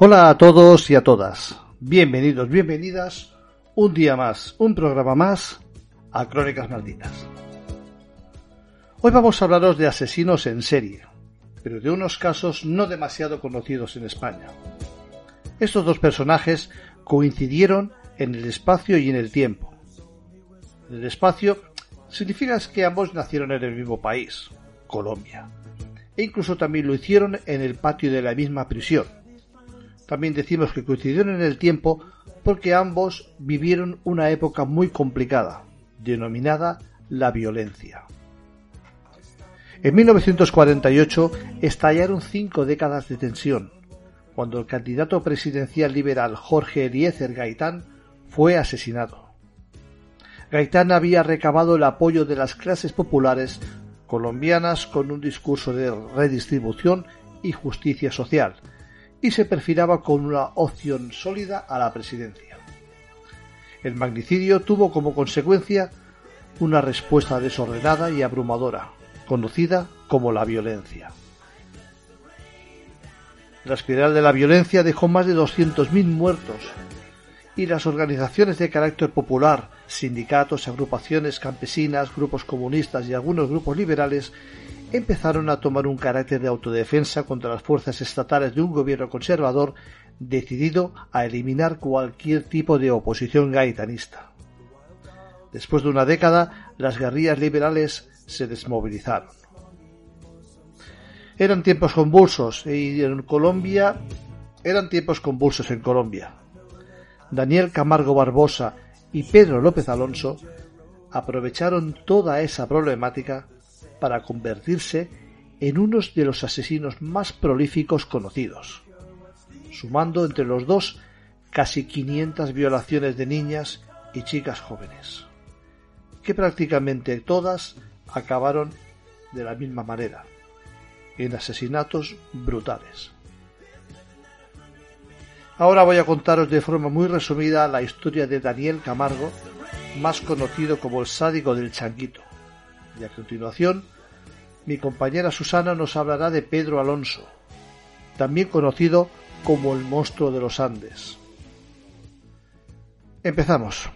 Hola a todos y a todas. Bienvenidos, bienvenidas un día más, un programa más a Crónicas Malditas. Hoy vamos a hablaros de asesinos en serie, pero de unos casos no demasiado conocidos en España. Estos dos personajes coincidieron en el espacio y en el tiempo. En el espacio significa que ambos nacieron en el mismo país, Colombia, e incluso también lo hicieron en el patio de la misma prisión también decimos que coincidieron en el tiempo porque ambos vivieron una época muy complicada, denominada la violencia. En 1948 estallaron cinco décadas de tensión, cuando el candidato presidencial liberal Jorge Eliezer Gaitán fue asesinado. Gaitán había recabado el apoyo de las clases populares colombianas con un discurso de redistribución y justicia social, y se perfilaba con una opción sólida a la presidencia. El magnicidio tuvo como consecuencia una respuesta desordenada y abrumadora, conocida como la violencia. La espiral de la violencia dejó más de 200.000 muertos y las organizaciones de carácter popular, sindicatos, agrupaciones campesinas, grupos comunistas y algunos grupos liberales empezaron a tomar un carácter de autodefensa contra las fuerzas estatales de un gobierno conservador decidido a eliminar cualquier tipo de oposición gaitanista. Después de una década, las guerrillas liberales se desmovilizaron. Eran tiempos convulsos y en Colombia eran tiempos convulsos en Colombia. Daniel Camargo Barbosa y Pedro López Alonso aprovecharon toda esa problemática para convertirse en uno de los asesinos más prolíficos conocidos, sumando entre los dos casi 500 violaciones de niñas y chicas jóvenes, que prácticamente todas acabaron de la misma manera, en asesinatos brutales. Ahora voy a contaros de forma muy resumida la historia de Daniel Camargo, más conocido como el sádico del changuito, y a continuación mi compañera Susana nos hablará de Pedro Alonso, también conocido como el monstruo de los Andes. Empezamos.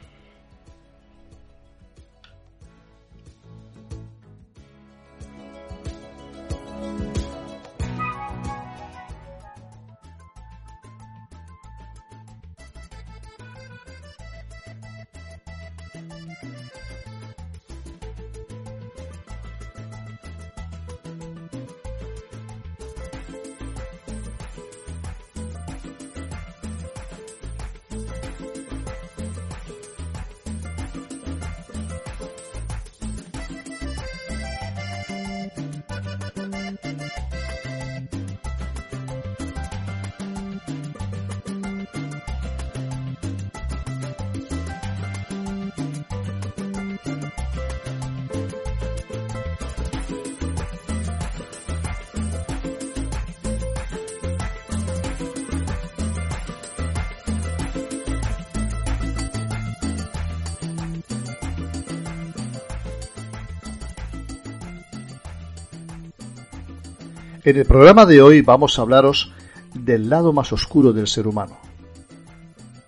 En el programa de hoy vamos a hablaros del lado más oscuro del ser humano.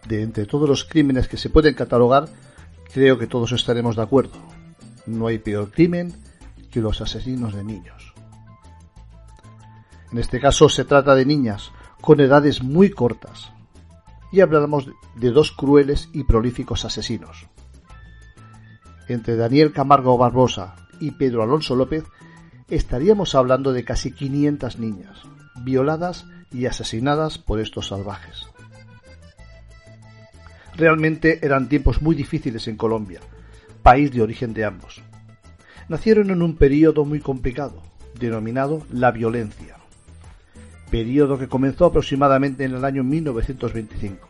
De entre todos los crímenes que se pueden catalogar, creo que todos estaremos de acuerdo. No hay peor crimen que los asesinos de niños. En este caso se trata de niñas con edades muy cortas. Y hablaremos de dos crueles y prolíficos asesinos. entre Daniel Camargo Barbosa y Pedro Alonso López, estaríamos hablando de casi 500 niñas, violadas y asesinadas por estos salvajes. Realmente eran tiempos muy difíciles en Colombia, país de origen de ambos. Nacieron en un período muy complicado, denominado la violencia, período que comenzó aproximadamente en el año 1925.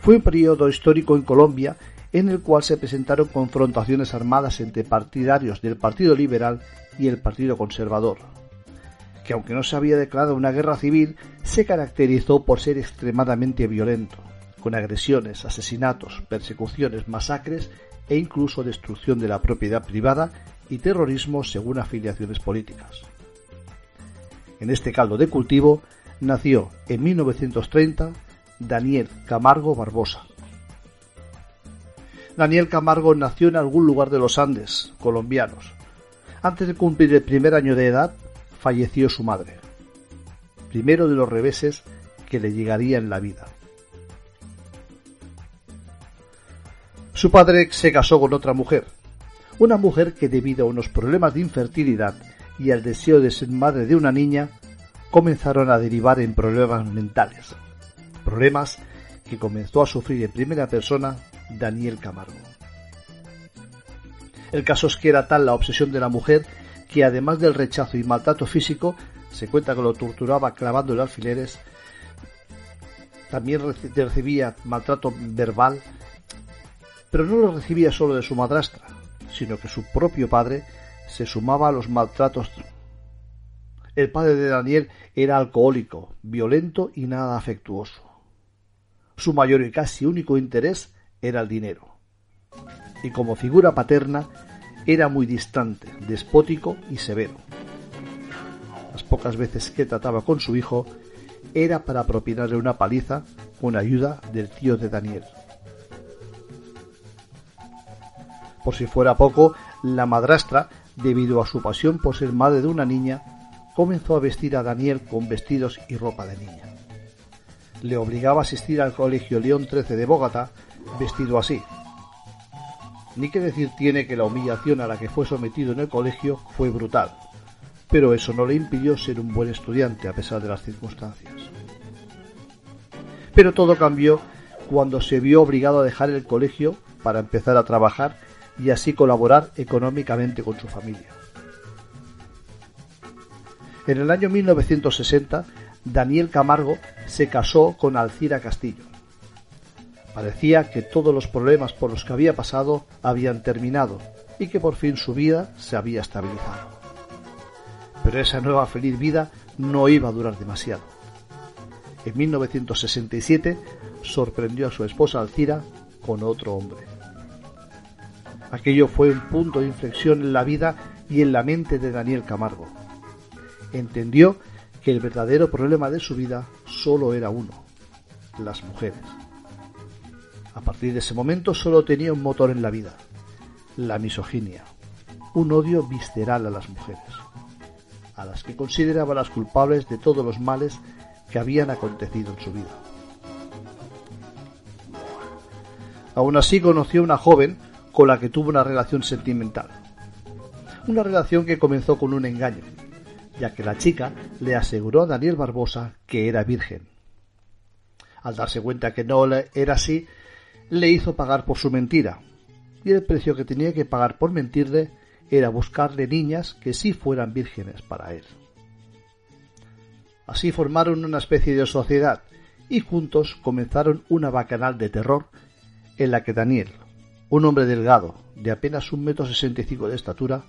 Fue un periodo histórico en Colombia en el cual se presentaron confrontaciones armadas entre partidarios del Partido Liberal y el Partido Conservador, que aunque no se había declarado una guerra civil, se caracterizó por ser extremadamente violento, con agresiones, asesinatos, persecuciones, masacres e incluso destrucción de la propiedad privada y terrorismo según afiliaciones políticas. En este caldo de cultivo nació en 1930 Daniel Camargo Barbosa, Daniel Camargo nació en algún lugar de los Andes, colombianos. Antes de cumplir el primer año de edad, falleció su madre. Primero de los reveses que le llegaría en la vida. Su padre se casó con otra mujer, una mujer que debido a unos problemas de infertilidad y al deseo de ser madre de una niña, comenzaron a derivar en problemas mentales. Problemas que comenzó a sufrir en primera persona Daniel Camargo. El caso es que era tal la obsesión de la mujer que además del rechazo y maltrato físico, se cuenta que lo torturaba clavándole alfileres, también recibía maltrato verbal, pero no lo recibía solo de su madrastra, sino que su propio padre se sumaba a los maltratos. El padre de Daniel era alcohólico, violento y nada afectuoso. Su mayor y casi único interés era el dinero. Y como figura paterna era muy distante, despótico y severo. Las pocas veces que trataba con su hijo era para propinarle una paliza con ayuda del tío de Daniel. Por si fuera poco, la madrastra, debido a su pasión por ser madre de una niña, comenzó a vestir a Daniel con vestidos y ropa de niña. Le obligaba a asistir al colegio León XIII de Bogotá vestido así. Ni que decir tiene que la humillación a la que fue sometido en el colegio fue brutal, pero eso no le impidió ser un buen estudiante a pesar de las circunstancias. Pero todo cambió cuando se vio obligado a dejar el colegio para empezar a trabajar y así colaborar económicamente con su familia. En el año 1960, Daniel Camargo se casó con Alcira Castillo, Parecía que todos los problemas por los que había pasado habían terminado y que por fin su vida se había estabilizado. Pero esa nueva feliz vida no iba a durar demasiado. En 1967 sorprendió a su esposa Alcira con otro hombre. Aquello fue un punto de inflexión en la vida y en la mente de Daniel Camargo. Entendió que el verdadero problema de su vida solo era uno, las mujeres. A partir de ese momento solo tenía un motor en la vida, la misoginia, un odio visceral a las mujeres, a las que consideraba las culpables de todos los males que habían acontecido en su vida. Aún así conoció a una joven con la que tuvo una relación sentimental. Una relación que comenzó con un engaño, ya que la chica le aseguró a Daniel Barbosa que era virgen. Al darse cuenta que no era así, le hizo pagar por su mentira, y el precio que tenía que pagar por mentirle era buscarle niñas que sí fueran vírgenes para él. Así formaron una especie de sociedad y juntos comenzaron una bacanal de terror en la que Daniel, un hombre delgado de apenas un metro sesenta y cinco de estatura,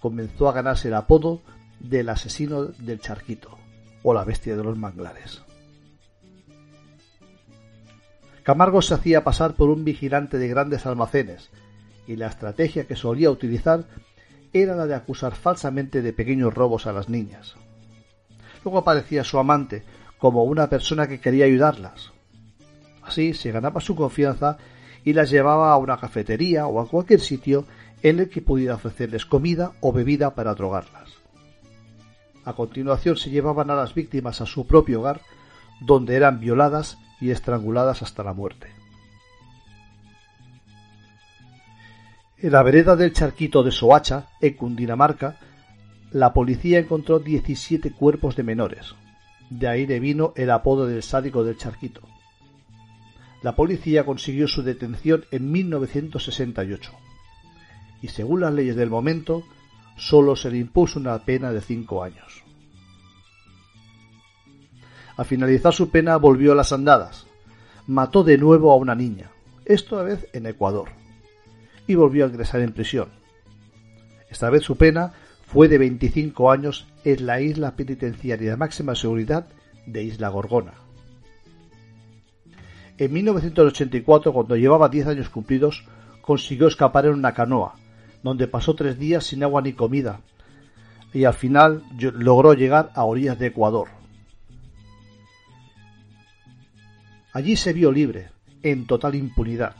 comenzó a ganarse el apodo del asesino del charquito o la bestia de los manglares. Camargo se hacía pasar por un vigilante de grandes almacenes, y la estrategia que solía utilizar era la de acusar falsamente de pequeños robos a las niñas. Luego aparecía su amante como una persona que quería ayudarlas. Así se ganaba su confianza y las llevaba a una cafetería o a cualquier sitio en el que pudiera ofrecerles comida o bebida para drogarlas. A continuación se llevaban a las víctimas a su propio hogar, donde eran violadas y estranguladas hasta la muerte. En la vereda del charquito de Soacha, en Cundinamarca, la policía encontró 17 cuerpos de menores. De ahí le vino el apodo del sádico del charquito. La policía consiguió su detención en 1968 y según las leyes del momento solo se le impuso una pena de cinco años. Al finalizar su pena volvió a las andadas. Mató de nuevo a una niña, esta vez en Ecuador, y volvió a ingresar en prisión. Esta vez su pena fue de 25 años en la isla penitenciaria de máxima seguridad de Isla Gorgona. En 1984, cuando llevaba 10 años cumplidos, consiguió escapar en una canoa, donde pasó tres días sin agua ni comida, y al final logró llegar a orillas de Ecuador. Allí se vio libre, en total impunidad,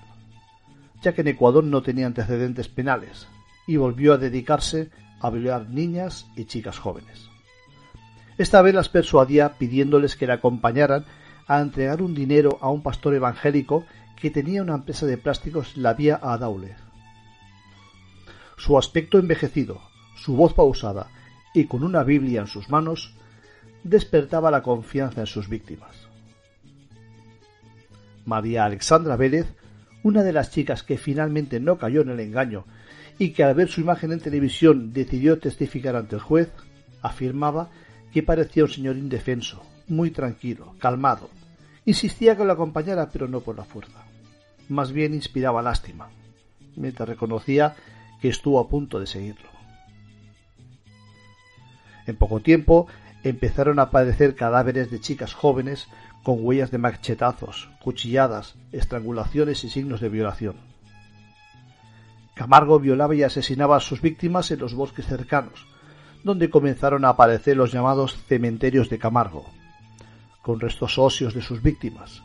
ya que en Ecuador no tenía antecedentes penales, y volvió a dedicarse a violar niñas y chicas jóvenes. Esta vez las persuadía pidiéndoles que le acompañaran a entregar un dinero a un pastor evangélico que tenía una empresa de plásticos la vía a Daule. Su aspecto envejecido, su voz pausada y con una Biblia en sus manos despertaba la confianza en sus víctimas. María Alexandra Vélez, una de las chicas que finalmente no cayó en el engaño y que al ver su imagen en televisión decidió testificar ante el juez, afirmaba que parecía un señor indefenso, muy tranquilo, calmado. Insistía que lo acompañara, pero no por la fuerza. Más bien inspiraba lástima, mientras reconocía que estuvo a punto de seguirlo. En poco tiempo empezaron a aparecer cadáveres de chicas jóvenes con huellas de machetazos, cuchilladas, estrangulaciones y signos de violación. Camargo violaba y asesinaba a sus víctimas en los bosques cercanos, donde comenzaron a aparecer los llamados cementerios de Camargo, con restos óseos de sus víctimas.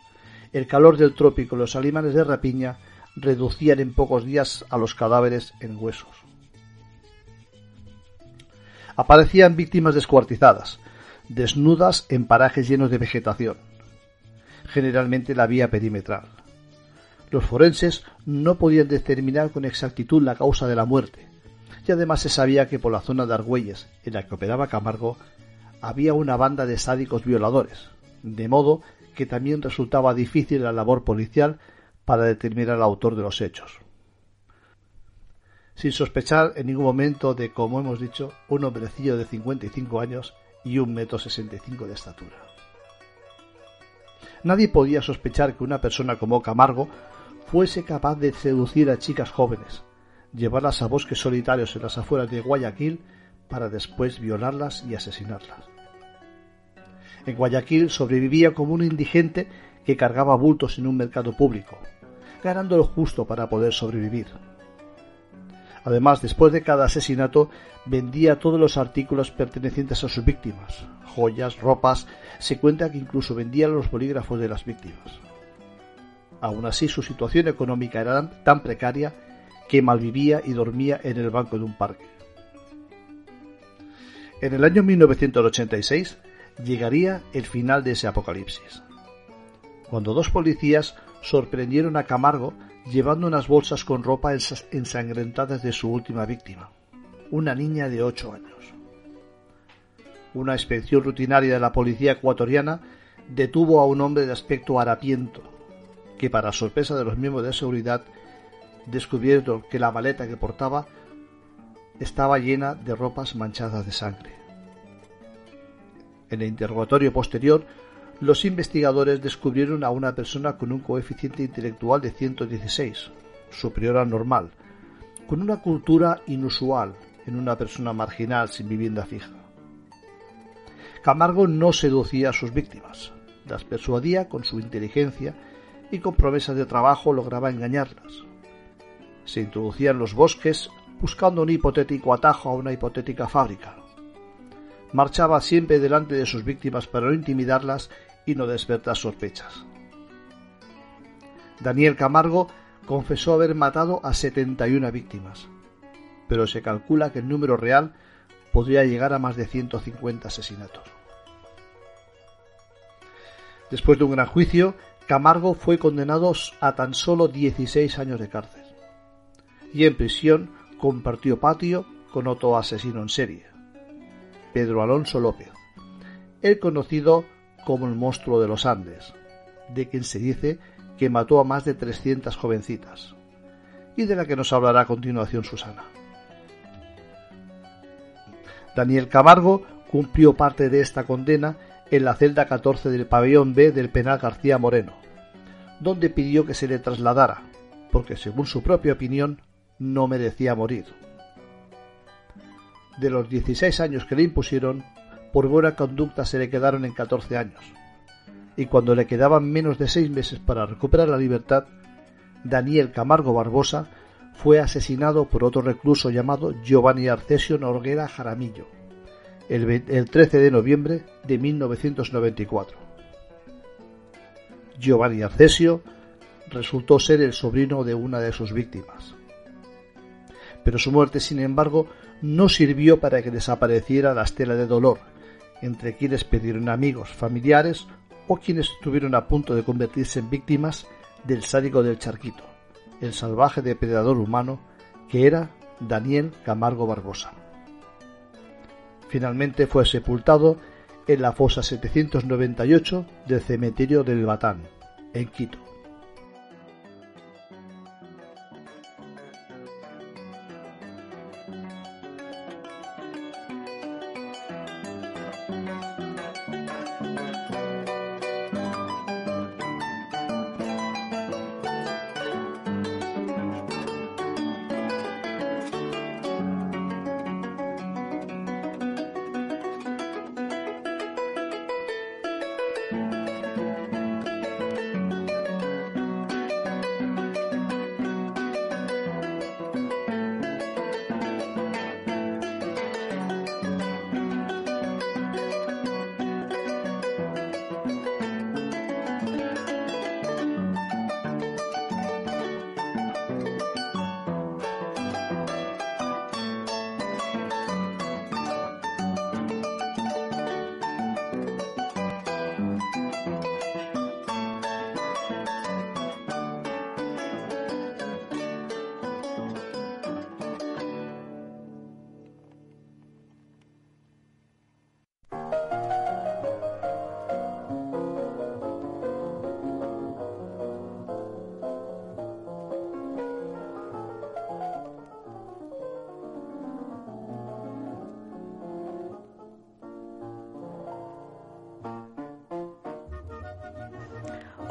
El calor del trópico y los animales de rapiña reducían en pocos días a los cadáveres en huesos. Aparecían víctimas descuartizadas, desnudas en parajes llenos de vegetación, generalmente la vía perimetral. Los forenses no podían determinar con exactitud la causa de la muerte, y además se sabía que por la zona de Argüelles, en la que operaba Camargo, había una banda de sádicos violadores, de modo que también resultaba difícil la labor policial para determinar al autor de los hechos. Sin sospechar en ningún momento de, como hemos dicho, un hombrecillo de 55 años y un metro sesenta de estatura. Nadie podía sospechar que una persona como Camargo fuese capaz de seducir a chicas jóvenes, llevarlas a bosques solitarios en las afueras de Guayaquil para después violarlas y asesinarlas. En Guayaquil sobrevivía como un indigente que cargaba bultos en un mercado público, ganando lo justo para poder sobrevivir. Además, después de cada asesinato, vendía todos los artículos pertenecientes a sus víctimas, joyas, ropas, se cuenta que incluso vendía los bolígrafos de las víctimas. Aún así, su situación económica era tan precaria que malvivía y dormía en el banco de un parque. En el año 1986 llegaría el final de ese apocalipsis, cuando dos policías sorprendieron a Camargo llevando unas bolsas con ropa ensangrentadas de su última víctima, una niña de ocho años. Una inspección rutinaria de la policía ecuatoriana detuvo a un hombre de aspecto harapiento, que para sorpresa de los miembros de seguridad descubrieron que la maleta que portaba estaba llena de ropas manchadas de sangre. En el interrogatorio posterior los investigadores descubrieron a una persona con un coeficiente intelectual de 116, superior al normal, con una cultura inusual en una persona marginal sin vivienda fija. Camargo no seducía a sus víctimas, las persuadía con su inteligencia y con promesas de trabajo lograba engañarlas. Se introducía en los bosques buscando un hipotético atajo a una hipotética fábrica. Marchaba siempre delante de sus víctimas para no intimidarlas y no despertar sospechas. Daniel Camargo confesó haber matado a 71 víctimas, pero se calcula que el número real podría llegar a más de 150 asesinatos. Después de un gran juicio, Camargo fue condenado a tan solo 16 años de cárcel. y en prisión compartió patio con otro asesino en serie, Pedro Alonso López, el conocido como el monstruo de los Andes, de quien se dice que mató a más de 300 jovencitas, y de la que nos hablará a continuación Susana. Daniel Camargo cumplió parte de esta condena en la celda 14 del pabellón B del penal García Moreno, donde pidió que se le trasladara, porque según su propia opinión no merecía morir. De los 16 años que le impusieron, por buena conducta se le quedaron en 14 años, y cuando le quedaban menos de seis meses para recuperar la libertad, Daniel Camargo Barbosa fue asesinado por otro recluso llamado Giovanni Arcesio Norguera Jaramillo, el 13 de noviembre de 1994. Giovanni Arcesio resultó ser el sobrino de una de sus víctimas. Pero su muerte, sin embargo, no sirvió para que desapareciera la estela de dolor entre quienes pidieron amigos, familiares o quienes estuvieron a punto de convertirse en víctimas del sádico del charquito, el salvaje depredador humano que era Daniel Camargo Barbosa. Finalmente fue sepultado en la fosa 798 del cementerio del Batán, en Quito.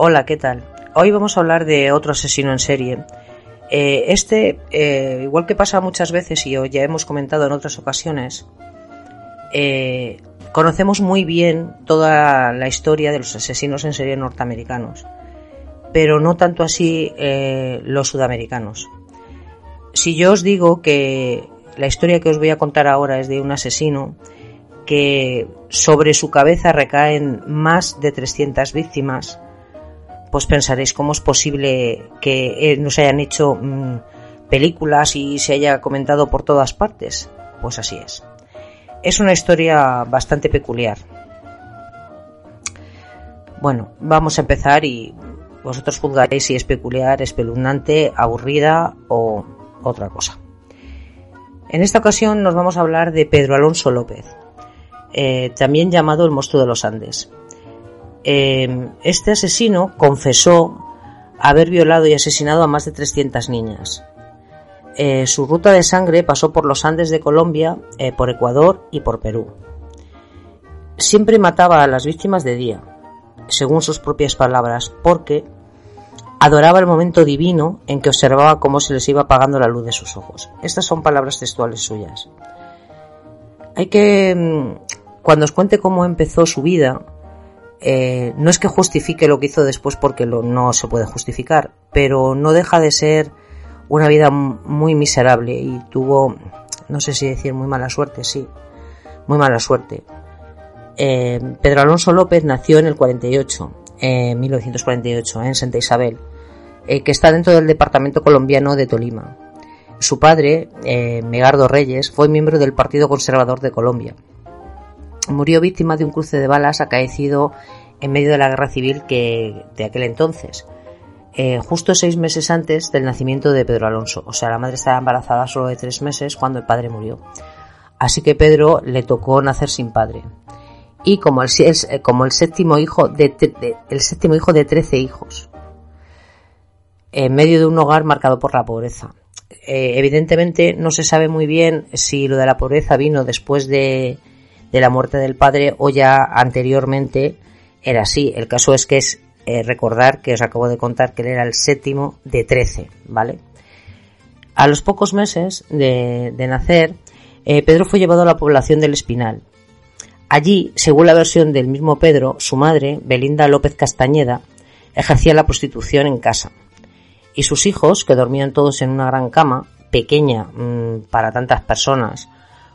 Hola, ¿qué tal? Hoy vamos a hablar de otro asesino en serie. Eh, este, eh, igual que pasa muchas veces y ya hemos comentado en otras ocasiones, eh, conocemos muy bien toda la historia de los asesinos en serie norteamericanos, pero no tanto así los sudamericanos. Si yo os digo que la historia que os voy a contar ahora es de un asesino que sobre su cabeza recaen más de 300 víctimas, pues pensaréis cómo es posible que eh, no se hayan hecho mm, películas y se haya comentado por todas partes. Pues así es. Es una historia bastante peculiar. Bueno, vamos a empezar y vosotros juzgaréis si es peculiar, espeluznante, aburrida o otra cosa. En esta ocasión nos vamos a hablar de Pedro Alonso López, eh, también llamado el monstruo de los Andes. Em, este asesino confesó haber violado y asesinado a más de 300 niñas. Eh, su ruta de sangre pasó por los Andes de Colombia, eh, por Ecuador y por Perú. Siempre mataba a las víctimas de día, según sus propias palabras, porque adoraba el momento divino en que observaba cómo se les iba apagando la luz de sus ojos. Estas son palabras textuales suyas. Hay que, mm, cuando os cuente cómo empezó su vida, eh, no es que justifique lo que hizo después porque lo, no se puede justificar, pero no deja de ser una vida muy miserable y tuvo, no sé si decir muy mala suerte, sí, muy mala suerte. Eh, Pedro Alonso López nació en el 48, en 1948, en Santa Isabel, eh, que está dentro del departamento colombiano de Tolima. Su padre, Megardo Reyes, fue miembro del Partido Conservador de Colombia murió víctima de un cruce de balas acaecido en medio de la guerra civil que, de aquel entonces. eh, justo seis meses antes del nacimiento de Pedro Alonso. O sea, la madre estaba embarazada solo de tres meses cuando el padre murió. Así que Pedro le tocó nacer sin padre. Y como el, como el séptimo hijo de, el séptimo hijo de trece hijos. En medio de un hogar marcado por la pobreza. Eh, evidentemente no se sabe muy bien si lo de la pobreza vino después de, de la muerte del padre o ya anteriormente era así. El caso es que es eh, recordar que os acabo de contar que él era el séptimo de trece, ¿vale? A los pocos meses de, nacer, eh, Pedro fue llevado a la población del Espinal. Allí, según la versión del mismo Pedro, su madre, Belinda López Castañeda, ejercía la prostitución en casa. Y sus hijos, que dormían todos en una gran cama, pequeña mm, para tantas personas,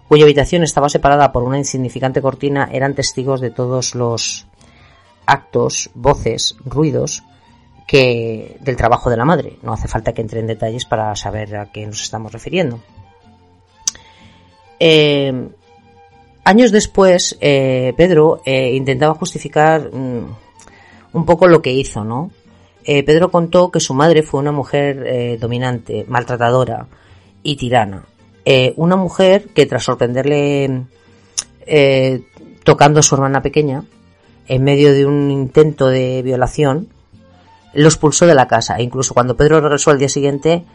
cuya habitación estaba separada por una insignificante cortina, eran testigos de todos los actos, voces, ruidos que del trabajo de la madre. No hace falta que entre en detalles para saber a qué nos estamos refiriendo. Eh, años después, eh, Pedro eh, intentaba justificar mm, un poco lo que hizo, ¿no? Pedro contó que su madre fue una mujer dominante, maltratadora y tirana. Una mujer que tras sorprenderle tocando a su hermana pequeña, en medio de un intento de violación, lo expulsó de la casa. E incluso cuando Pedro regresó al día siguiente,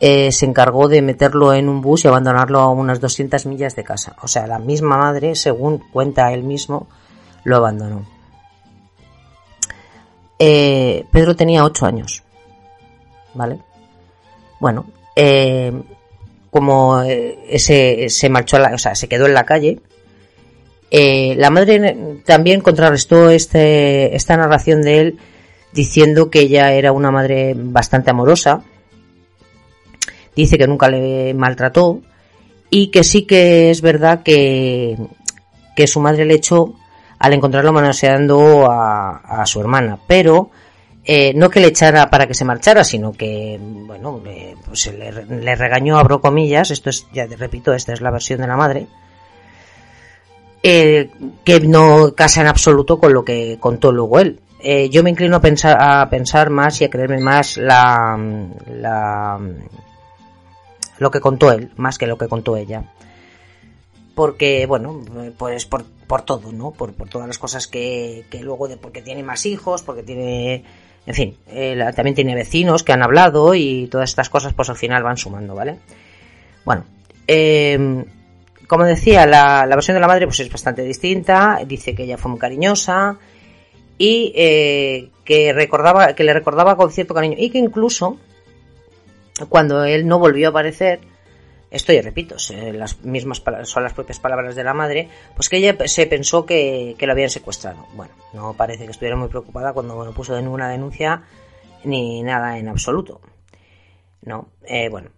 eh, se encargó de meterlo en un bus y abandonarlo a unas 200 millas de casa. O sea, la misma madre, según cuenta él mismo, lo abandonó. Eh, Pedro tenía 8 años. ¿Vale? Bueno, eh, como ese se marchó, o sea, se quedó en la calle, eh, la madre también contrarrestó este, esta narración de él diciendo que ella era una madre bastante amorosa. Dice que nunca le maltrató y que sí que es verdad que, que su madre le echó al encontrarlo manoseando a, su hermana, pero eh, no que le echara para que se marchara, sino que, bueno, pues le, regañó, abro comillas, esto es, ya repito, esta es la versión de la madre, eh, que no casa en absoluto con lo que contó luego él. Eh, yo me inclino a pensar, a pensar más y a creerme más la, la, lo que contó él, más que lo que contó ella. Porque, bueno, pues por, por todo, ¿no? Por, por todas las cosas que, que luego, de, porque tiene más hijos, porque tiene, en fin, también tiene vecinos que han hablado y todas estas cosas, pues al final van sumando, ¿vale? Bueno, eh, como decía, la, versión de la madre pues es bastante distinta. Dice que ella fue muy cariñosa y eh, que recordaba, que le recordaba con cierto cariño y que incluso cuando él no volvió a aparecer, esto ya repito, las mismas son las propias palabras de la madre, pues que ella se pensó que, lo habían secuestrado. Bueno, no parece que estuviera muy preocupada cuando no puso ninguna denuncia ni nada en absoluto. No, eh, bueno,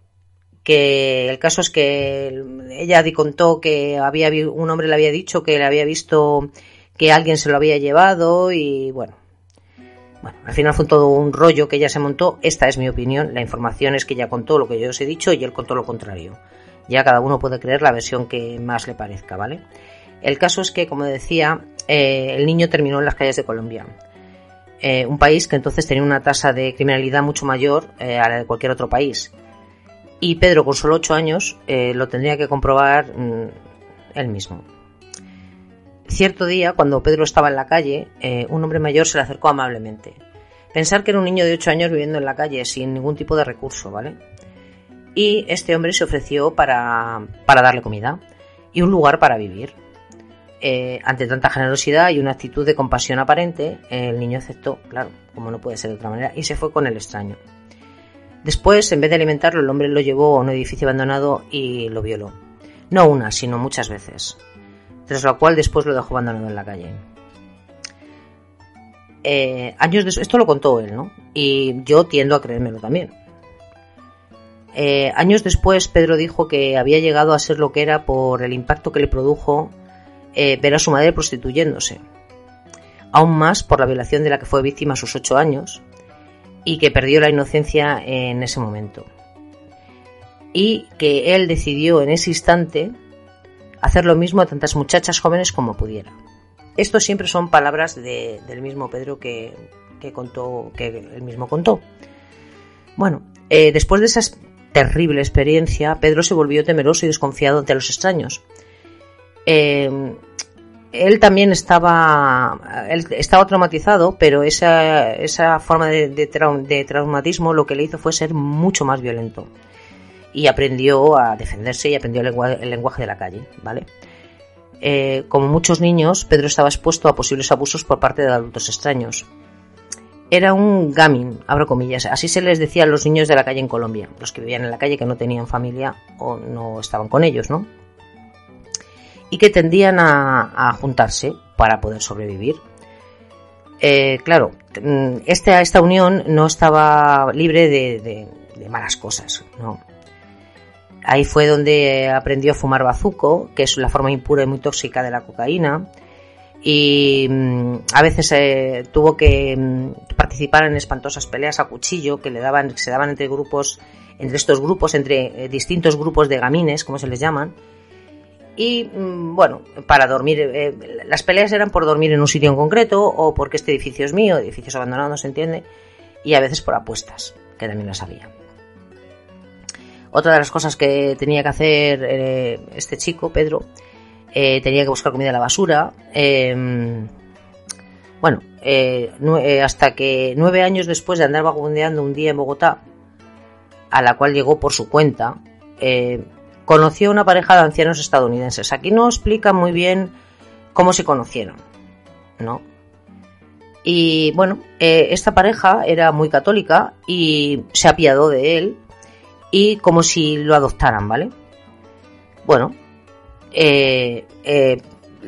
que el caso es que ella contó que había un hombre le había dicho que le había visto que alguien se lo había llevado y bueno bueno, al final fue todo un rollo que ella se montó. Esta es mi opinión. La información es que ella contó lo que yo os he dicho y él contó lo contrario. Ya cada uno puede creer la versión que más le parezca, ¿vale? El caso es que, como decía, eh, el niño terminó en las calles de Colombia. Eh, un país que entonces tenía una tasa de criminalidad mucho mayor eh, a la de cualquier otro país y Pedro con solo 8 años lo tendría que comprobar mm, él mismo. Cierto día, cuando Pedro estaba en la calle, eh, un hombre mayor se le acercó amablemente. Pensar que era un niño de 8 años viviendo en la calle sin ningún tipo de recurso, ¿vale? Y este hombre se ofreció para, para darle comida y un lugar para vivir. Eh, ante tanta generosidad y una actitud de compasión aparente, el niño aceptó, claro, como no puede ser de otra manera, y se fue con el extraño. Después, en vez de alimentarlo, el hombre lo llevó a un edificio abandonado y lo violó. No una, sino muchas veces. Tras lo cual después lo dejó abandonado en la calle. Eh, años después, esto lo contó él, ¿no? Y yo tiendo a creérmelo también. Eh, años después, Pedro dijo que había llegado a ser lo que era por el impacto que le produjo eh, ver a su madre prostituyéndose. Aún más por la violación de la que fue víctima a sus ocho años y que perdió la inocencia en ese momento. Y que él decidió en ese instante hacer lo mismo a tantas muchachas jóvenes como pudiera. Esto siempre son palabras del mismo Pedro que, contó, que él mismo contó. Bueno, eh, después de esa terrible experiencia, Pedro se volvió temeroso y desconfiado ante los extraños. Eh, él también estaba, estaba traumatizado, pero esa, esa forma de, traumatismo lo que le hizo fue ser mucho más violento. Y aprendió a defenderse y aprendió el lenguaje, de la calle, ¿vale? Eh, como muchos niños, Pedro estaba expuesto a posibles abusos por parte de adultos extraños. Era un gamin, abro comillas, así se les decía a los niños de la calle en Colombia, los que vivían en la calle que no tenían familia o no estaban con ellos, ¿no? y que tendían a, juntarse para poder sobrevivir. Eh, claro, mm, esta, unión no estaba libre de, malas cosas, ¿no? Ahí fue donde aprendió a fumar bazuco, que es la forma impura y muy tóxica de la cocaína, y mm, a veces eh, tuvo que mm, participar en espantosas peleas a cuchillo que le daban, se daban entre grupos, entre estos grupos, entre eh, distintos grupos de gamines, como se les llaman, y mm, bueno, para dormir, eh, las peleas eran por dormir en un sitio en concreto o porque este edificio es mío, edificios abandonados, se entiende, y a veces por apuestas, que también las había. Otra de las cosas que tenía que hacer eh, este chico, Pedro, eh, tenía que buscar comida en la basura. Em, bueno, hasta que nueve años después de andar vagabundeando un día en Bogotá, a la cual llegó por su cuenta, conoció a una pareja de ancianos estadounidenses. Aquí no explica muy bien cómo se conocieron, ¿no? Y bueno, eh, esta pareja era muy católica y se apiadó de él y como si lo adoptaran, ¿vale? Bueno, eh, eh,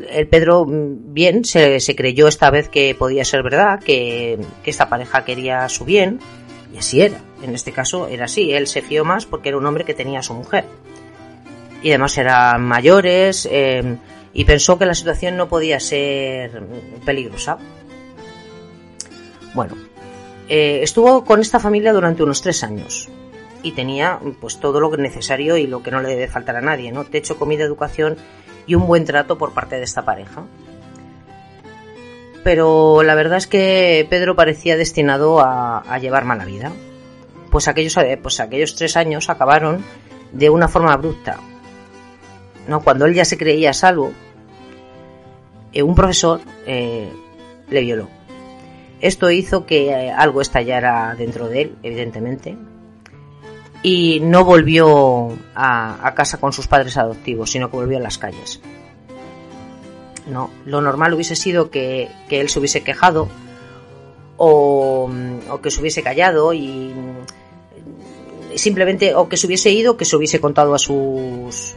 el Pedro mm, bien se, creyó esta vez que podía ser verdad, que, esta pareja quería su bien, y así era. En este caso era así, él se fió más porque era un hombre que tenía a su mujer y además eran mayores eh, y pensó que la situación no podía ser peligrosa. Bueno, eh, estuvo con esta familia durante unos tres años y tenía pues todo lo necesario y lo que no le debe faltar a nadie, ¿no? Techo, comida, educación y un buen trato por parte de esta pareja. Pero la verdad es que Pedro parecía destinado a, llevar mala vida. Pues aquellos, pues aquellos tres años acabaron de una forma abrupta, ¿no? Cuando él ya se creía salvo, eh, un profesor eh, le violó. Esto hizo que eh, algo estallara dentro de él, evidentemente, y no volvió a, casa con sus padres adoptivos, sino que volvió a las calles. No, lo normal hubiese sido que, él se hubiese quejado o, o, que se hubiese callado y simplemente o que se hubiese ido, que se hubiese contado a sus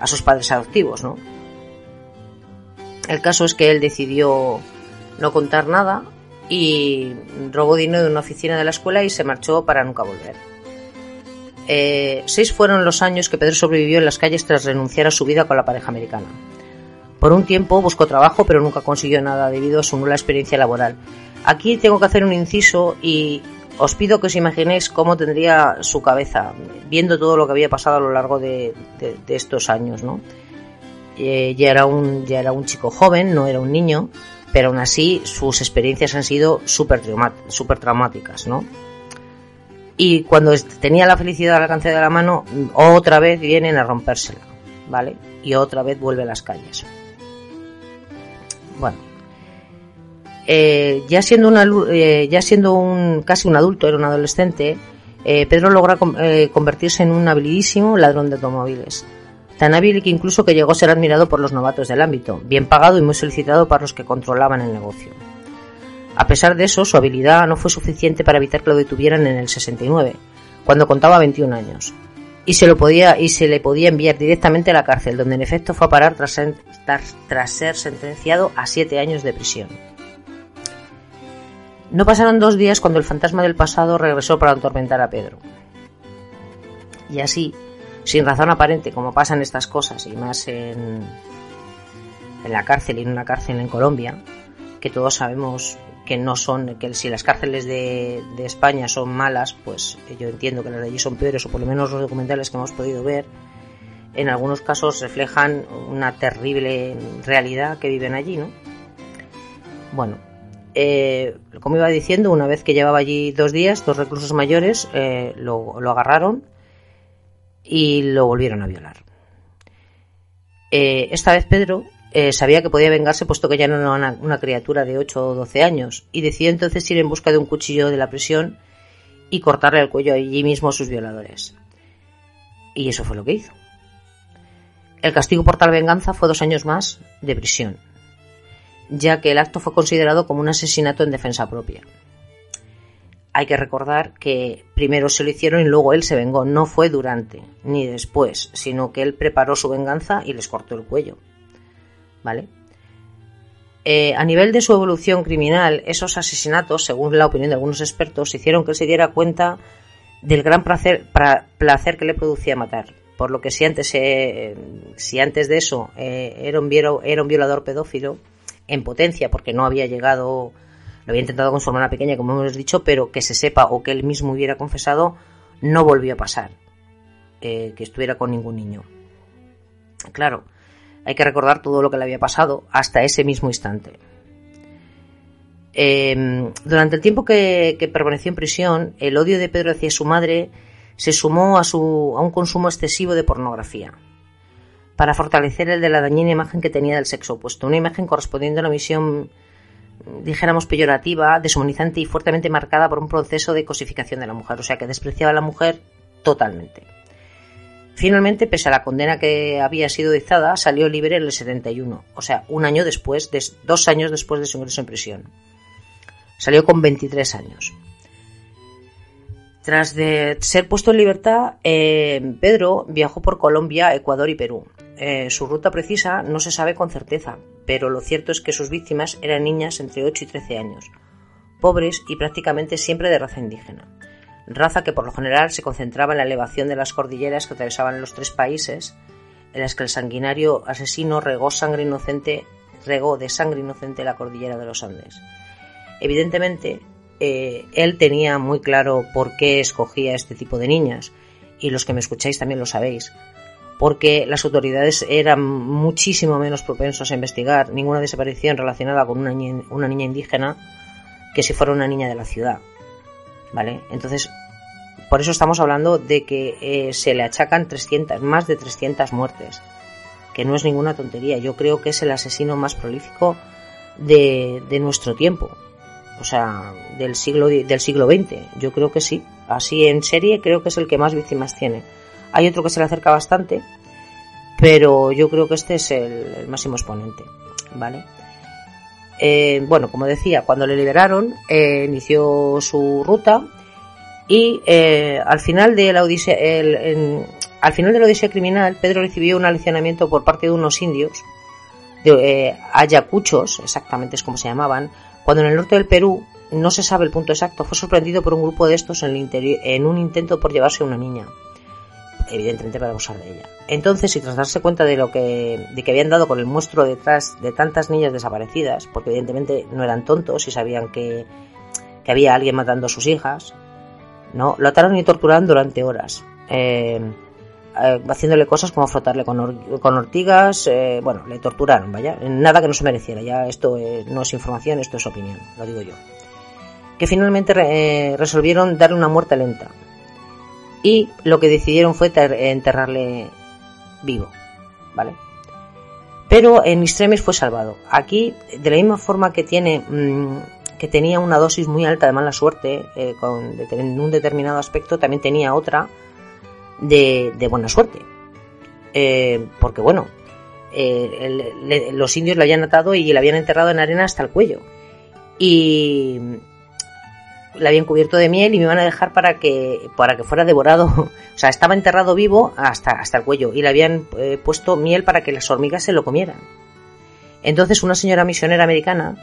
a sus padres adoptivos, ¿no? El caso es que él decidió no contar nada y robó dinero de una oficina de la escuela y se marchó para nunca volver. Eh, seis fueron los años que Pedro sobrevivió en las calles tras renunciar a su vida con la pareja americana. Por un tiempo buscó trabajo pero nunca consiguió nada debido a su nula experiencia laboral. Aquí tengo que hacer un inciso y os pido que os imaginéis cómo tendría su cabeza viendo todo lo que había pasado a lo largo de, estos años, ¿no? Eh, ya, era un, ya era un chico joven, no era un niño, pero aún así sus experiencias han sido súper traumáticas, ¿no? Y cuando tenía la felicidad al alcance de la mano, otra vez vienen a rompérsela, ¿vale? Y otra vez vuelve a las calles. Bueno, eh, ya siendo una, eh, ya siendo un casi un adulto, era un adolescente, eh, Pedro logra convertirse en un habilidísimo ladrón de automóviles. Tan hábil que incluso que llegó a ser admirado por los novatos del ámbito, bien pagado y muy solicitado para los que controlaban el negocio. A pesar de eso, su habilidad no fue suficiente para evitar que lo detuvieran en el 69, cuando contaba 21 años, y se, lo podía, y se le podía enviar directamente a la cárcel, donde en efecto fue a parar tras ser sentenciado a 7 años de prisión. No pasaron dos días cuando el fantasma del pasado regresó para atormentar a Pedro. Y así, sin razón aparente, como pasan estas cosas, y más en, en la cárcel y en una cárcel en Colombia, que todos sabemos que no son, que si las cárceles de, España son malas, pues yo entiendo que las de allí son peores, o por lo menos los documentales que hemos podido ver, en algunos casos reflejan una terrible realidad que viven allí, ¿no? Bueno, eh, como iba diciendo, una vez que llevaba allí dos días, dos reclusos mayores eh, lo, agarraron y lo volvieron a violar. Eh, esta vez Pedro sabía que podía vengarse puesto que ya no era una, una, criatura de 8 o 12 años y decidió entonces ir en busca de un cuchillo de la prisión y cortarle el cuello allí mismo a sus violadores. Y eso fue lo que hizo. El castigo por tal venganza fue dos años más de prisión ya que el acto fue considerado como un asesinato en defensa propia. Hay que recordar que primero se lo hicieron y luego él se vengó. No fue durante ni después, sino que él preparó su venganza y les cortó el cuello. ¿Vale? Eh, a nivel de su evolución criminal, esos asesinatos, según la opinión de algunos expertos, hicieron que se diera cuenta del gran placer, placer que le producía matar. Por lo que si antes, eh, si antes de eso eh, era, un, era un violador pedófilo, en potencia porque no había llegado, lo había intentado con su hermana pequeña, como hemos dicho, pero que se sepa o que él mismo hubiera confesado, no volvió a pasar eh, que estuviera con ningún niño. Claro, hay que recordar todo lo que le había pasado hasta ese mismo instante. Em, durante el tiempo que, que, permaneció en prisión, el odio de Pedro hacia su madre se sumó a, su, a un consumo excesivo de pornografía para fortalecer el de la dañina imagen que tenía del sexo opuesto, una imagen correspondiente a una visión, dijéramos, peyorativa, deshumanizante y fuertemente marcada por un proceso de cosificación de la mujer, o sea que despreciaba a la mujer totalmente. Finalmente, pese a la condena que había sido dictada, salió libre en el 71, o sea, un año después, dos años después de su ingreso en prisión. Salió con 23 años. Tras de ser puesto en libertad, eh, Pedro viajó por Colombia, Ecuador y Perú. Eh, su ruta precisa no se sabe con certeza, pero lo cierto es que sus víctimas eran niñas entre 8 y 13 años, pobres y prácticamente siempre de raza indígena, raza que por lo general se concentraba en la elevación de las cordilleras que atravesaban los tres países, en las que el sanguinario asesino regó sangre inocente, regó de sangre inocente la cordillera de los Andes. Evidentemente, eh, él tenía muy claro por qué escogía este tipo de niñas, y los que me escucháis también lo sabéis, porque las autoridades eran muchísimo menos propensos a investigar ninguna desaparición relacionada con una niña, indígena que si fuera una niña de la ciudad. ¿Vale? Entonces, por eso estamos hablando de que eh, se le achacan 300, más de 300 muertes, que no es ninguna tontería. Yo creo que es el asesino más prolífico de nuestro tiempo o sea, del siglo, del siglo XX. Yo creo que sí. Así en serie creo que es el que más víctimas tiene. Hay otro que se le acerca bastante, pero yo creo que este es el, máximo exponente. ¿Vale? Eh, bueno, como decía, cuando le liberaron, eh, inició su ruta y eh, al final de la odisea, al final de la odisea criminal, Pedro recibió un aleccionamiento por parte de unos indios, de ayacuchos, exactamente es como se llamaban, cuando en el norte del Perú, no se sabe el punto exacto, fue sorprendido por un grupo de estos en, en un intento por llevarse a una niña, evidentemente para abusar de ella. Entonces, y tras darse cuenta de lo que, de que habían dado con el monstruo detrás de tantas niñas desaparecidas, porque evidentemente no eran tontos y sabían que, que había alguien matando a sus hijas, ¿no? Lo ataron y torturaron durante horas. Eh, eh, haciéndole cosas como frotarle con, con ortigas, eh, bueno, le torturaron, vaya, nada que no se mereciera, ya esto no es información, esto es opinión, lo digo yo. Que finalmente resolvieron darle una muerte lenta y lo que decidieron fue enterrarle vivo, ¿vale? Pero en Extremis fue salvado. Aquí, de la misma forma que tiene mm, que tenía una dosis muy alta de mala suerte, con, en un determinado aspecto, también tenía otra de, buena suerte. Eh, porque bueno, eh, los indios lo habían atado y le habían enterrado en arena hasta el cuello. Y le habían cubierto de miel y me iban a dejar para que, para que fuera devorado. o sea, estaba enterrado vivo hasta, hasta el cuello y le habían eh, puesto miel para que las hormigas se lo comieran. Entonces una señora misionera americana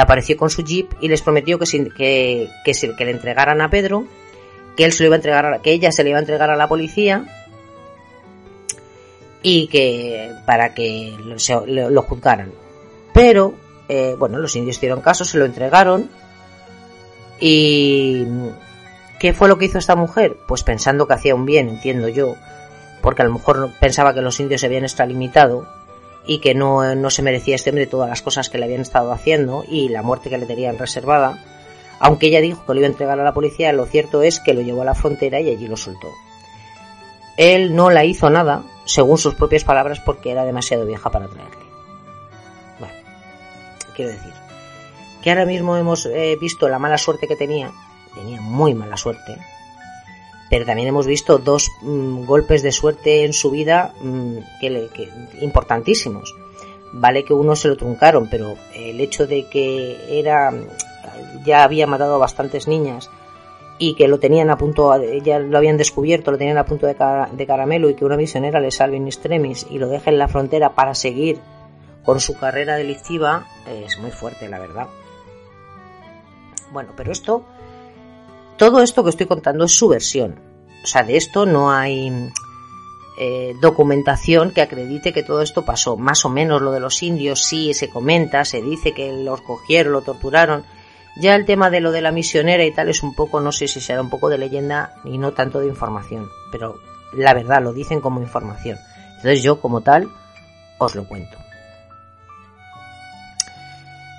apareció con su jeep y les prometió que, que, que, que le entregaran a Pedro que él se lo iba a entregar, que ella se le iba a entregar a la policía y que para que lo, juzgaran. Pero, eh, bueno, los indios hicieron caso, se lo entregaron y ¿qué fue lo que hizo esta mujer? Pues pensando que hacía un bien, entiendo yo, porque a lo mejor pensaba que los indios se habían extralimitado y que no, no se merecía este hombre todas las cosas que le habían estado haciendo y la muerte que le tenían reservada. Aunque ella dijo que lo iba a entregar a la policía, lo cierto es que lo llevó a la frontera y allí lo soltó. Él no la hizo nada, según sus propias palabras, porque era demasiado vieja para traerle. Bueno, quiero decir, que ahora mismo hemos eh, visto la mala suerte que tenía, tenía muy mala suerte, pero también hemos visto dos mm, golpes de suerte en su vida mm, que, importantísimos. Vale que uno se lo truncaron, pero el hecho de que era ya había matado a bastantes niñas y que lo tenían a punto, ya lo habían descubierto, lo tenían a punto de, de caramelo y que una misionera le salve in extremis y lo deje en la frontera para seguir con su carrera delictiva, es muy fuerte, la verdad. Bueno, pero esto todo esto que estoy contando es su versión. O sea, de esto no hay eh, documentación que acredite que todo esto pasó. Más o menos lo de los indios sí se comenta, se dice que los cogieron, lo torturaron. Ya el tema de lo de la misionera y tal es un poco, no sé si será un poco de leyenda y no tanto de información, pero la verdad lo dicen como información. Entonces yo como tal os lo cuento.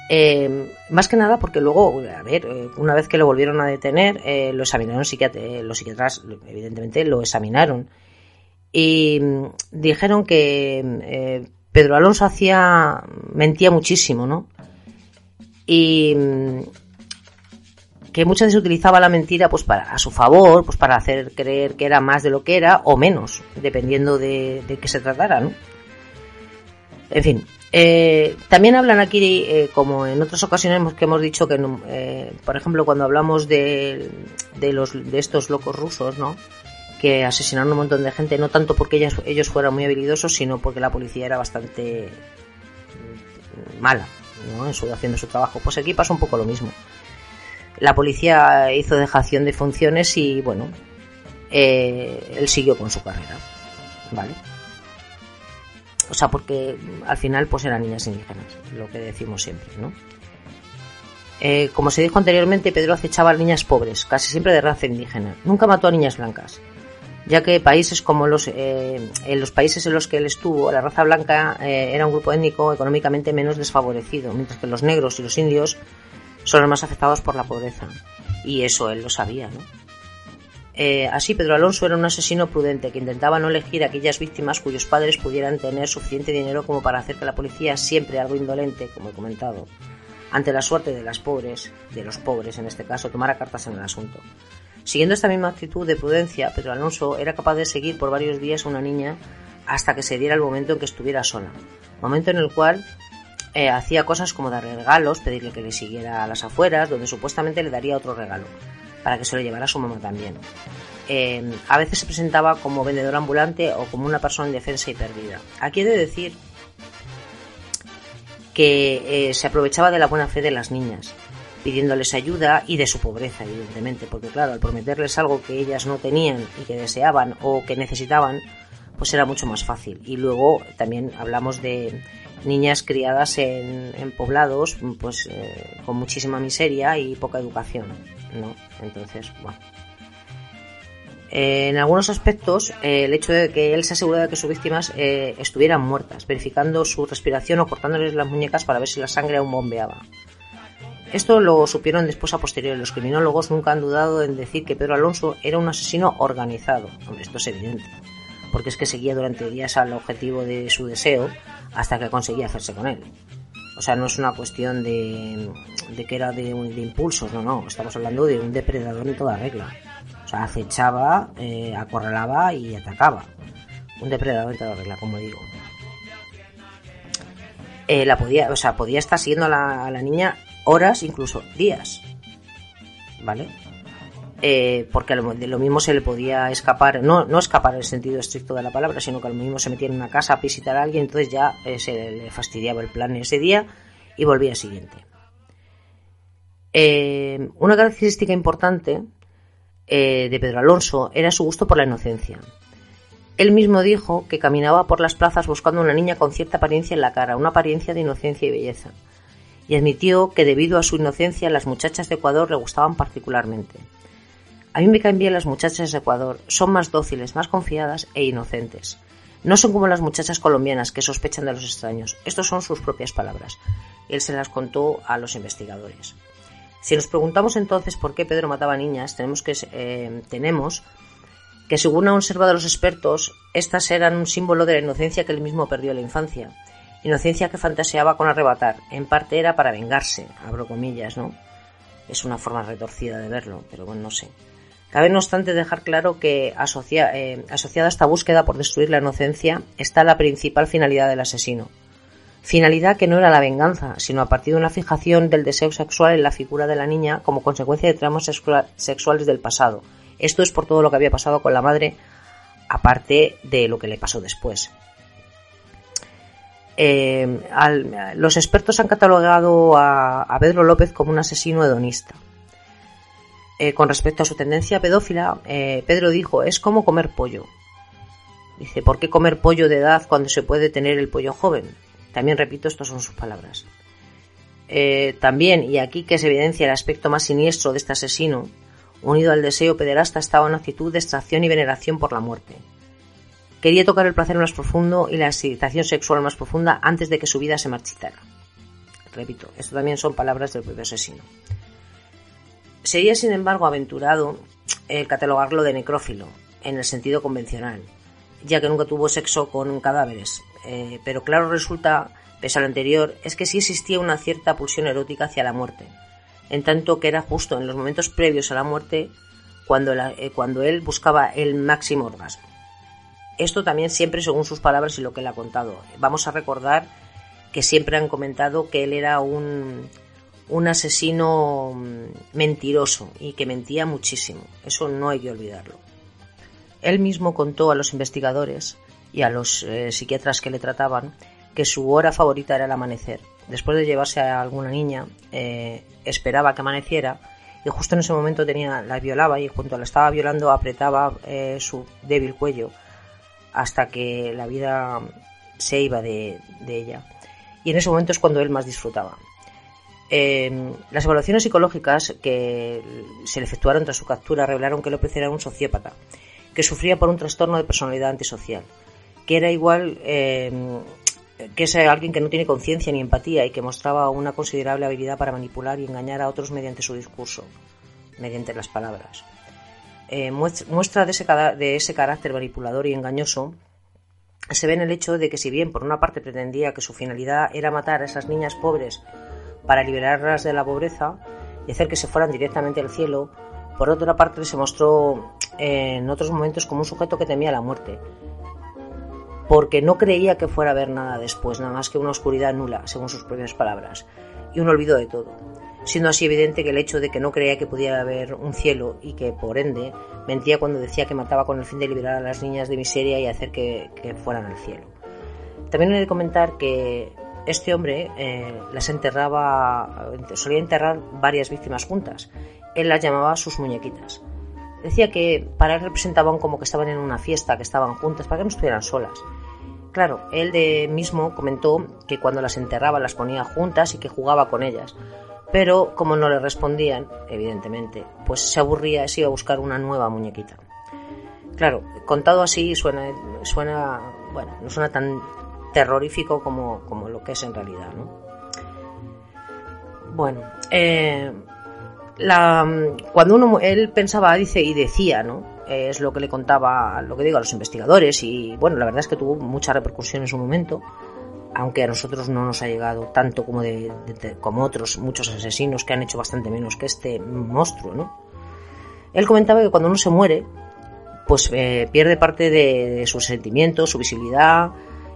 Eh, más que nada porque luego, a ver, eh, una vez que lo volvieron a detener, eh, lo examinaron los psiquiatras, evidentemente lo examinaron. Y mm, dijeron que Pedro Alonso hacía, mentía muchísimo, ¿no? Y mm, que muchas veces utilizaba la mentira pues para a su favor, pues para hacer creer que era más de lo que era o menos, dependiendo de, de qué se tratara, ¿no? En fin, eh, también hablan aquí, eh, como en otras ocasiones que hemos dicho que, eh, por ejemplo, cuando hablamos de, los, de estos locos rusos, ¿no? que asesinaron un montón de gente, no tanto porque ellos, ellos fueran muy habilidosos, sino porque la policía era bastante mala ¿no? en su, haciendo su trabajo. Pues aquí pasa un poco lo mismo. La policía hizo dejación de funciones y, bueno, él siguió con su carrera. ¿Vale? O sea, porque al final pues eran niñas indígenas, lo que decimos siempre, ¿no? Eh, como se dijo anteriormente, Pedro acechaba a niñas pobres, casi siempre de raza indígena. Nunca mató a niñas blancas, ya que países como los, eh, en los países en los que él estuvo, la raza blanca eh, era un grupo étnico económicamente menos desfavorecido, mientras que los negros y los indios son los más afectados por la pobreza. Y eso él lo sabía, ¿no? Eh, así, Pedro Alonso era un asesino prudente que intentaba no elegir a aquellas víctimas cuyos padres pudieran tener suficiente dinero como para hacer que la policía, siempre algo indolente, como he comentado, ante la suerte de las pobres, de los pobres en este caso, tomara cartas en el asunto. Siguiendo esta misma actitud de prudencia, Pedro Alonso era capaz de seguir por varios días a una niña hasta que se diera el momento en que estuviera sola, momento en el cual eh, hacía cosas como darle regalos, pedirle que le siguiera a las afueras, donde supuestamente le daría otro regalo para que se lo llevara su mamá también. Eh, a veces se presentaba como vendedor ambulante o como una persona indefensa y perdida. Aquí he de decir que eh, se aprovechaba de la buena fe de las niñas, pidiéndoles ayuda y de su pobreza, evidentemente, porque claro, al prometerles algo que ellas no tenían y que deseaban o que necesitaban, pues era mucho más fácil. Y luego también hablamos de niñas criadas en, poblados pues eh, con muchísima miseria y poca educación, ¿no? Entonces, bueno. en algunos aspectos, eh, el hecho de que él se asegurara de que sus víctimas eh, estuvieran muertas, verificando su respiración o cortándoles las muñecas para ver si la sangre aún bombeaba. Esto lo supieron después a posteriori. Los criminólogos nunca han dudado en decir que Pedro Alonso era un asesino organizado. Hombre, esto es evidente porque es que seguía durante días al objetivo de su deseo hasta que conseguía hacerse con él. Sea, no es una cuestión de, que era de, de, impulsos, no, no, estamos hablando de un depredador en toda regla. O sea, acechaba, eh, acorralaba y atacaba. Un depredador en toda regla, como digo. Eh, la podía, o sea, podía estar siguiendo a la, a la niña horas, incluso días. ¿Vale? Eh, porque lo, lo, mismo se le podía escapar, no, no escapar en el sentido estricto de la palabra, sino que lo mismo se metía en una casa a visitar a alguien, entonces ya eh, se le fastidiaba el plan ese día y volvía al siguiente. Eh, una característica importante de Pedro Alonso era su gusto por la inocencia. Él mismo dijo que caminaba por las plazas buscando una niña con cierta apariencia en la cara, una apariencia de inocencia y belleza, y admitió que debido a su inocencia las muchachas de Ecuador le gustaban particularmente. A mí me caen bien las muchachas de Ecuador, son más dóciles, más confiadas e inocentes. No son como las muchachas colombianas que sospechan de los extraños. Estos son sus propias palabras. Él se las contó a los investigadores. Si nos preguntamos entonces por qué Pedro mataba niñas, tenemos que, eh, tenemos que según han observado los expertos, estas eran un símbolo de la inocencia que él mismo perdió en la infancia. Inocencia que fantaseaba con arrebatar. En parte era para vengarse, abro comillas, ¿no? Es una forma retorcida de verlo, pero bueno, no sé. Cabe no obstante dejar claro que eh, asociada a esta búsqueda por destruir la inocencia está la principal finalidad del asesino. Finalidad que no era la venganza, sino a partir de una fijación del deseo sexual en la figura de la niña como consecuencia de tramos sexuales del pasado. Esto es por todo lo que había pasado con la madre, aparte de lo que le pasó después. Eh, los expertos han catalogado a Pedro López como un asesino hedonista. Eh, con respecto a su tendencia pedófila, eh, Pedro dijo, es como comer pollo. Dice, ¿por qué comer pollo de edad cuando se puede tener el pollo joven? También repito, estas son sus palabras. Eh, también, y aquí que se evidencia el aspecto más siniestro de este asesino, unido al deseo pederasta estaba una actitud de extracción y veneración por la muerte. Quería tocar el placer más profundo y la excitación sexual más profunda antes de que su vida se marchitara. Repito, esto también son palabras del propio asesino. Sería, sin embargo, aventurado el catalogarlo de necrófilo, en el sentido convencional, ya que nunca tuvo sexo con cadáveres. Eh, pero claro resulta, pese a lo anterior, es que sí existía una cierta pulsión erótica hacia la muerte, en tanto que era justo en los momentos previos a la muerte cuando, eh, cuando él buscaba el máximo orgasmo. Esto también siempre según sus palabras y lo que él ha contado. Vamos a recordar que siempre han comentado que él era un, un asesino mm, mentiroso y que mentía muchísimo. Eso no hay que olvidarlo. Él mismo contó a los investigadores y a los eh, psiquiatras que le trataban que su hora favorita era el amanecer. Después de llevarse a alguna niña, eh, esperaba que amaneciera y justo en ese momento tenía, la violaba y a la estaba violando apretaba eh, su débil cuello hasta que la vida se iba de ella. Y en ese momento es cuando él más disfrutaba. Em, las evaluaciones psicológicas que se le efectuaron tras su captura revelaron que López era un sociópata, que sufría por un trastorno de personalidad antisocial, que era igual em, que es alguien que no tiene conciencia ni empatía y que mostraba una considerable habilidad para manipular y engañar a otros mediante su discurso, mediante las palabras. Eh, muestra de ese, de ese carácter manipulador y engañoso se ve en el hecho de que si bien por una parte pretendía que su finalidad era matar a esas niñas pobres para liberarlas de la pobreza y hacer que se fueran directamente al cielo, por otra parte se mostró en otros momentos como un sujeto que temía la muerte, porque no creía que fuera a haber nada después, nada más que una oscuridad nula, según sus propias palabras, y un olvido de todo, siendo así evidente que el hecho de que no creía que pudiera haber un cielo y que, por ende, mentía cuando decía que mataba con el fin de liberar a las niñas de miseria y hacer que, que fueran al cielo. También he de comentar que este hombre eh, las enterraba, solía enterrar varias víctimas juntas. Él las llamaba sus muñequitas. Decía que para él representaban como que estaban en una fiesta, que estaban juntas, para que no estuvieran solas. Claro, él mismo comentó que cuando las enterraba las ponía juntas y que jugaba con ellas. Pero como no le respondían, evidentemente, pues se aburría y se iba a buscar una nueva muñequita. Claro, contado así suena, suena, bueno, no suena tan terrorífico como, como lo que es en realidad. ¿no? Bueno, eh, cuando uno, él pensaba, dice y decía, ¿no? Es lo que le contaba, lo que digo, a los investigadores y bueno, la verdad es que tuvo mucha repercusión en su momento, aunque a nosotros no nos ha llegado tanto como, de, como otros muchos asesinos que han hecho bastante menos que este monstruo, ¿no? Él comentaba que cuando uno se muere, pues eh, pierde parte de, de sus sentimientos, su visibilidad,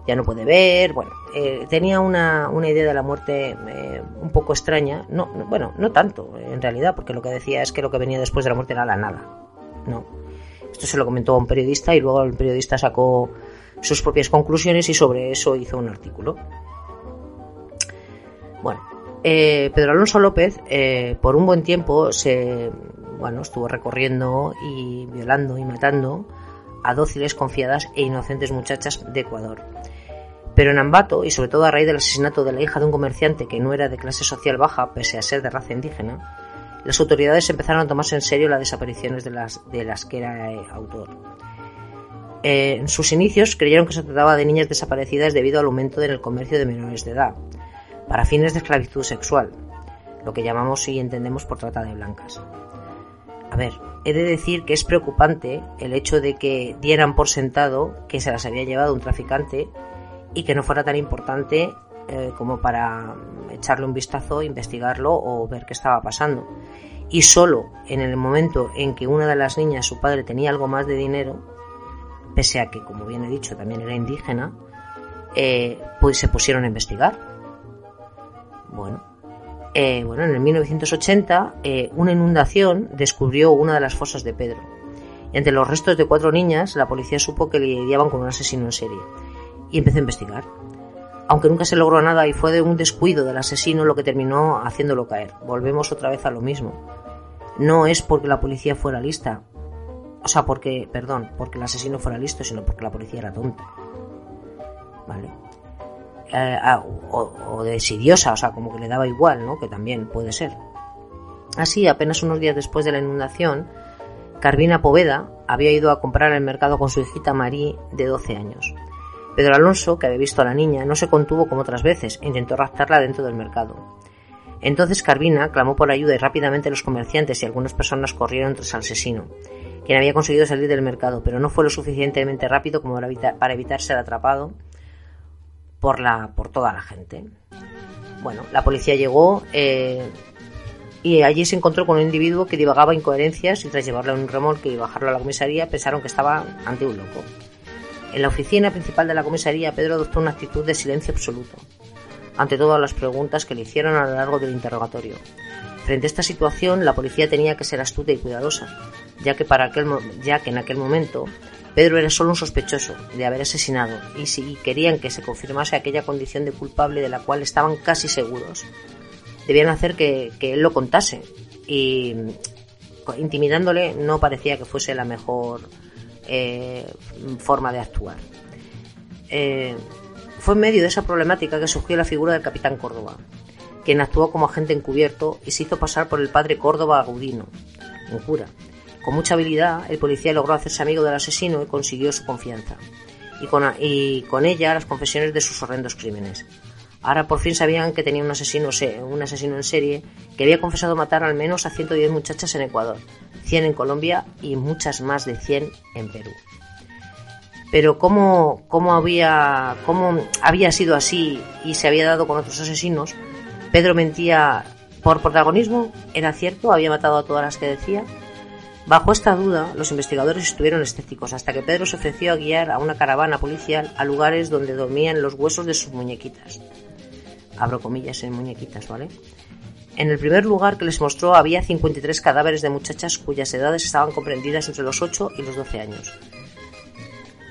ya no puede ver, bueno, eh, tenía una, una, idea de la muerte eh, un poco extraña, no, bueno, no tanto en realidad, porque lo que decía es que lo que venía después de la muerte era la nada, no. Esto se lo comentó a un periodista y luego el periodista sacó sus propias conclusiones y sobre eso hizo un artículo. Bueno, eh, Pedro Alonso López por un buen tiempo se, bueno, estuvo recorriendo y violando y matando a dóciles, confiadas e inocentes muchachas de Ecuador. Pero en Ambato, y sobre todo a raíz del asesinato de la hija de un comerciante que no era de clase social baja, pese a ser de raza indígena, las autoridades empezaron a tomarse en serio las desapariciones de las, de las que era eh, autor. Eh, en sus inicios creyeron que se trataba de niñas desaparecidas debido al aumento en el comercio de menores de edad, para fines de esclavitud sexual, lo que llamamos y entendemos por trata de blancas. A ver, he de decir que es preocupante el hecho de que dieran por sentado que se las había llevado un traficante y que no fuera tan importante eh, como para echarle un vistazo, investigarlo o ver qué estaba pasando. Y solo en el momento en que una de las niñas, su padre, tenía algo más de dinero, pese a que, como bien he dicho, también era indígena, eh, pues se pusieron a investigar. Bueno, eh, bueno, en el 1980 una inundación descubrió una de las fosas de Pedro. Entre los restos de cuatro niñas, la policía supo que lidiaban con un asesino en serie y empezó a investigar aunque nunca se logró nada y fue de un descuido del asesino lo que terminó haciéndolo caer. Volvemos otra vez a lo mismo. No es porque la policía fuera lista, o sea, porque, perdón, porque el asesino fuera listo, sino porque la policía era tonta. ¿Vale? Eh, ah, o, o, desidiosa, o sea, como que le daba igual, ¿no? Que también puede ser. Así, apenas unos días después de la inundación, Carvina Poveda había ido a comprar al mercado con su hijita Marie de 12 años. Pedro Alonso, que había visto a la niña, no se contuvo como otras veces e intentó raptarla dentro del mercado. Entonces Carvina clamó por ayuda y rápidamente los comerciantes y algunas personas corrieron tras al asesino, quien había conseguido salir del mercado, pero no fue lo suficientemente rápido como para evitar, ser atrapado por, toda la gente. Bueno, la policía llegó eh, y allí se encontró con un individuo que divagaba incoherencias y tras llevarlo en un remolque y bajarlo a la comisaría pensaron que estaba ante un loco. En la oficina principal de la comisaría, Pedro adoptó una actitud de silencio absoluto, ante todas las preguntas que le hicieron a lo largo del interrogatorio. Frente a esta situación, la policía tenía que ser astuta y cuidadosa, ya que, para aquel, ya que en aquel momento Pedro era solo un sospechoso de haber asesinado y si querían que se confirmase aquella condición de culpable de la cual estaban casi seguros, debían hacer que, que él lo contase y intimidándole no parecía que fuese la mejor eh, forma de actuar. Eh, fue en medio de esa problemática que surgió la figura del capitán Córdoba, quien actuó como agente encubierto y se hizo pasar por el padre Córdoba Agudino, un cura. Con mucha habilidad, el policía logró hacerse amigo del asesino y consiguió su confianza, y con, y con ella las confesiones de sus horrendos crímenes. Ahora por fin sabían que tenía un asesino, un asesino en serie que había confesado matar al menos a 110 muchachas en Ecuador, 100 en Colombia y muchas más de 100 en Perú. Pero cómo, había, cómo había sido así y se había dado con otros asesinos, Pedro mentía por protagonismo, era cierto, había matado a todas las que decía. Bajo esta duda, los investigadores estuvieron escépticos hasta que Pedro se ofreció a guiar a una caravana policial a lugares donde dormían los huesos de sus muñequitas abro comillas en muñequitas, ¿vale? En el primer lugar que les mostró había 53 cadáveres de muchachas cuyas edades estaban comprendidas entre los 8 y los 12 años.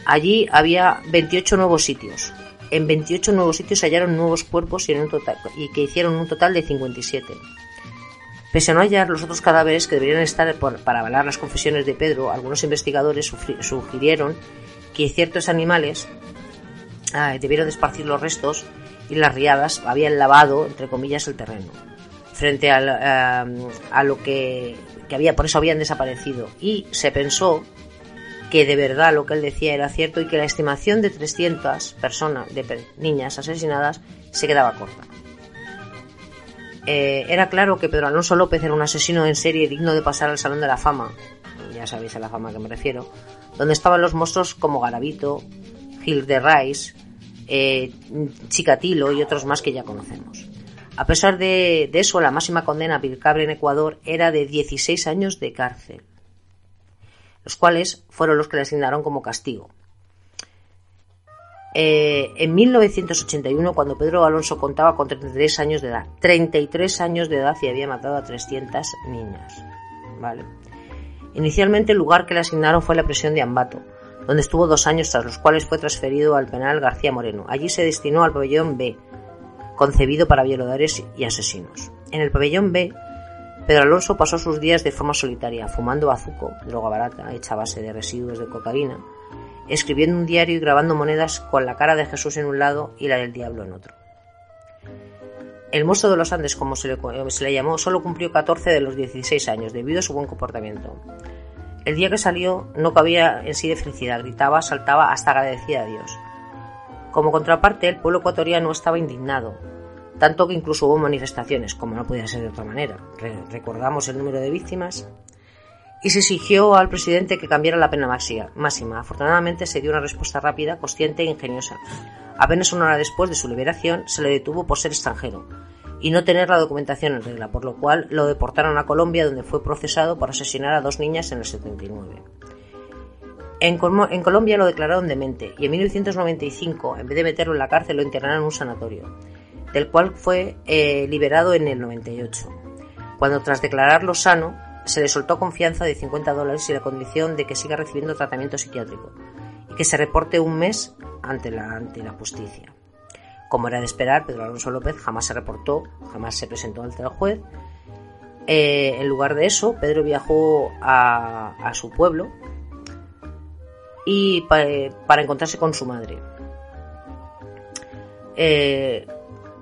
Allí había 28 nuevos sitios. En 28 nuevos sitios hallaron nuevos cuerpos y, en un total, y que hicieron un total de 57. Pese a no hallar los otros cadáveres que deberían estar para avalar las confesiones de Pedro, algunos investigadores sugirieron que ciertos animales ah, debieron esparcir los restos y las riadas habían lavado, entre comillas, el terreno, frente a, a, lo que, que, había, por eso habían desaparecido. Y se pensó que de verdad lo que él decía era cierto y que la estimación de 300 personas, de niñas asesinadas, se quedaba corta. Eh, era claro que Pedro Alonso López era un asesino en serie digno de pasar al Salón de la Fama, ya sabéis a la fama a que me refiero, donde estaban los monstruos como Garavito, Gil de Rice, eh, Chikatilo y otros más que ya conocemos. A pesar de, eso, la máxima condena aplicable en Ecuador era de 16 años de cárcel, los cuales fueron los que le asignaron como castigo. Eh, en 1981, cuando Pedro Alonso contaba con 33 años de edad, 33 años de edad y había matado a 300 niñas. ¿vale? Inicialmente el lugar que le asignaron fue la prisión de Ambato, donde estuvo dos años tras los cuales fue transferido al penal García Moreno. Allí se destinó al pabellón B, concebido para violadores y asesinos. En el pabellón B, Pedro Alonso pasó sus días de forma solitaria, fumando bazuco, droga barata hecha a base de residuos de cocaína, escribiendo un diario y grabando monedas con la cara de Jesús en un lado y la del diablo en otro. El monstruo de los Andes, como se le, se le llamó, solo cumplió 14 de los 16 años debido a su buen comportamiento. El día que salió no cabía en sí de felicidad, gritaba, saltaba hasta agradecida a Dios. Como contraparte, el pueblo ecuatoriano estaba indignado, tanto que incluso hubo manifestaciones, como no podía ser de otra manera. recordamos el número de víctimas. Y se exigió al presidente que cambiara la pena máxima. Afortunadamente se dio una respuesta rápida, consciente e ingeniosa. Apenas una hora después de su liberación se le detuvo por ser extranjero y no tener la documentación en regla, por lo cual lo deportaron a Colombia donde fue procesado por asesinar a dos niñas en el 79. En, en, Colombia lo declararon demente y en 1995, en vez de meterlo en la cárcel, lo internaron en un sanatorio del cual fue eh, liberado en el 98, cuando tras declararlo sano se le soltó confianza de 50 dólares y la condición de que siga recibiendo tratamiento psiquiátrico y que se reporte un mes ante la, ante la justicia. Como era de esperar, Pedro Alonso López jamás se reportó, jamás se presentó ante el juez. Eh, en lugar de eso, Pedro viajó a, su pueblo y para, encontrarse con su madre. Eh,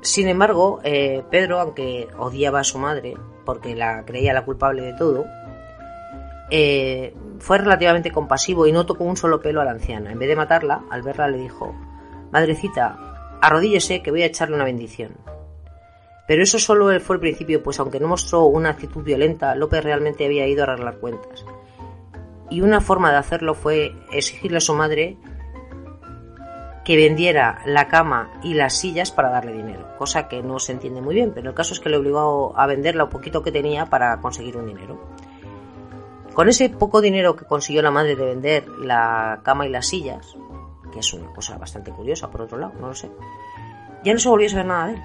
sin embargo, eh, Pedro, aunque odiaba a su madre, porque la creía la culpable de todo, eh, fue relativamente compasivo y no tocó un solo pelo a la anciana. En vez de matarla, al verla le dijo, Madrecita, arrodíllese que voy a echarle una bendición. Pero eso solo fue el principio, pues aunque no mostró una actitud violenta, López realmente había ido a arreglar cuentas. Y una forma de hacerlo fue exigirle a su madre que vendiera la cama y las sillas para darle dinero, cosa que no se entiende muy bien, pero el caso es que le obligó a vender lo poquito que tenía para conseguir un dinero. Con ese poco dinero que consiguió la madre de vender la cama y las sillas, que es una cosa bastante curiosa por otro lado, no lo sé, ya no se volvió a saber nada de él.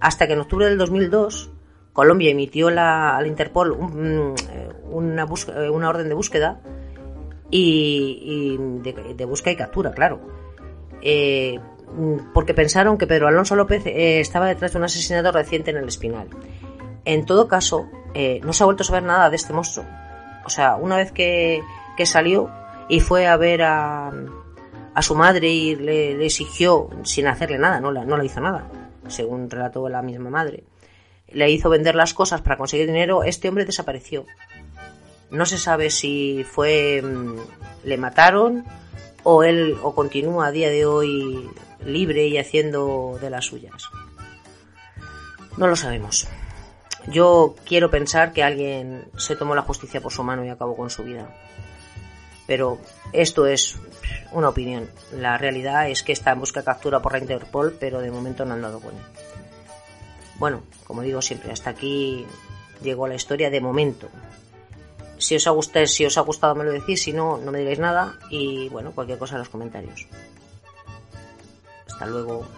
Hasta que en octubre del 2002 Colombia emitió al Interpol eh, una, una, orden de búsqueda y, de, búsqueda y captura, claro, eh, porque pensaron que Pedro Alonso López eh, estaba detrás de un asesinato reciente en el Espinal. En todo caso, eh, no se ha vuelto a saber nada de este monstruo. O sea, una vez que, salió y fue a ver a, su madre y le, exigió, sin hacerle nada, no, no le hizo nada, según relató la misma madre, le hizo vender las cosas para conseguir dinero, este hombre desapareció. No se sabe si fue. Mm, le mataron o él o continúa a día de hoy libre y haciendo de las suyas. No lo sabemos. Yo quiero pensar que alguien se tomó la justicia por su mano y acabó con su vida. Pero esto es una opinión. La realidad es que está en busca de captura por la Interpol, pero de momento no han dado con él. Bueno, como digo siempre, hasta aquí llegó la historia de momento. Si os ha gustado, si os ha gustado me lo decís, si no, no me digáis nada y bueno, cualquier cosa en los comentarios. Hasta luego.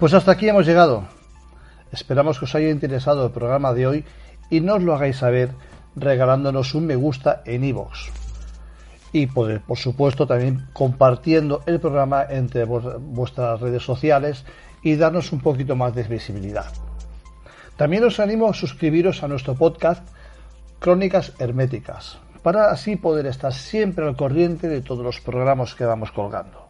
Pues hasta aquí hemos llegado. Esperamos que os haya interesado el programa de hoy y no os lo hagáis saber regalándonos un me gusta en iVoox. Y por, supuesto también compartiendo el programa entre vuestras redes sociales y darnos un poquito más de visibilidad. También os animo a suscribiros a nuestro podcast Crónicas Herméticas, para así poder estar siempre al corriente de todos los programas que vamos colgando.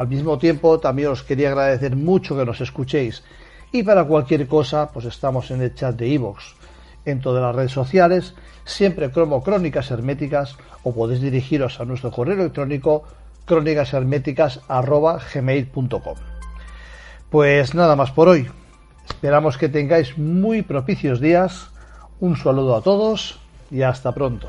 Al mismo tiempo, también os quería agradecer mucho que nos escuchéis. Y para cualquier cosa, pues estamos en el chat de iVoox, en todas las redes sociales, siempre como Crónicas Herméticas, o podéis dirigiros a nuestro correo electrónico crónicasherméticas.gmail.com. Pues nada más por hoy. Esperamos que tengáis muy propicios días. Un saludo a todos y hasta pronto.